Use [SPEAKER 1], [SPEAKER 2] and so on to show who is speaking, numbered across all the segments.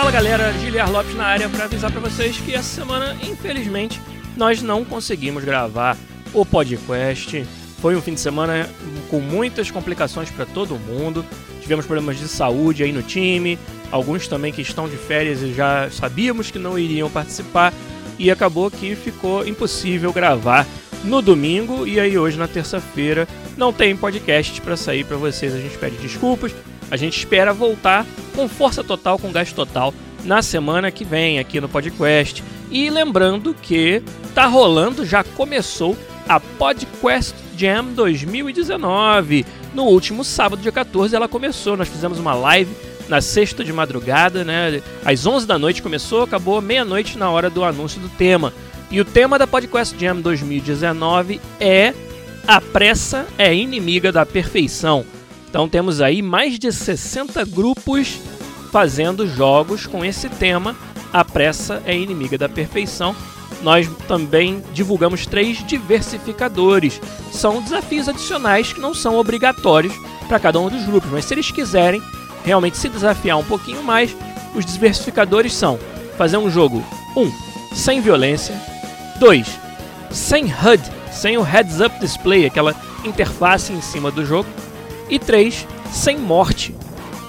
[SPEAKER 1] Fala galera, Giliar Lopes na área para avisar para vocês que essa semana, infelizmente, nós não conseguimos gravar o podcast. Foi um fim de semana com muitas complicações para todo mundo. Tivemos problemas de saúde aí no time, alguns também que estão de férias e já sabíamos que não iriam participar e acabou que ficou impossível gravar no domingo e aí hoje na terça-feira não tem podcast para sair para vocês. A gente pede desculpas. A gente espera voltar com força total, com gás total na semana que vem aqui no podcast. E lembrando que tá rolando, já começou a Podcast Jam 2019. No último sábado, dia 14, ela começou. Nós fizemos uma live na sexta de madrugada, né? Às 11 da noite começou, acabou meia-noite na hora do anúncio do tema. E o tema da Podcast Jam 2019 é A pressa é inimiga da perfeição. Então temos aí mais de 60 grupos fazendo jogos com esse tema. A pressa é inimiga da perfeição. Nós também divulgamos três diversificadores. São desafios adicionais que não são obrigatórios para cada um dos grupos, mas se eles quiserem realmente se desafiar um pouquinho mais, os diversificadores são fazer um jogo 1. Um, sem violência, 2. Sem HUD, sem o Heads Up Display, aquela interface em cima do jogo. E 3. Sem morte.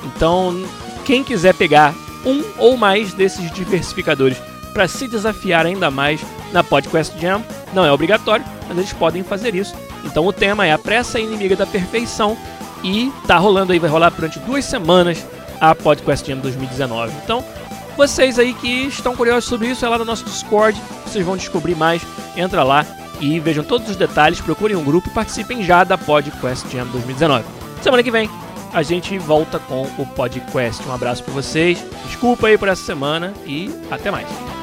[SPEAKER 1] Então, quem quiser pegar um ou mais desses diversificadores para se desafiar ainda mais na Podcast Jam, não é obrigatório, mas eles podem fazer isso. Então o tema é a pressa inimiga da perfeição e tá rolando aí, vai rolar durante duas semanas a Podcast Jam 2019. Então, vocês aí que estão curiosos sobre isso, é lá no nosso Discord, vocês vão descobrir mais. Entra lá e vejam todos os detalhes, procurem um grupo e participem já da Podcast Jam 2019. Semana que vem a gente volta com o Podcast. Um abraço para vocês. Desculpa aí por essa semana e até mais.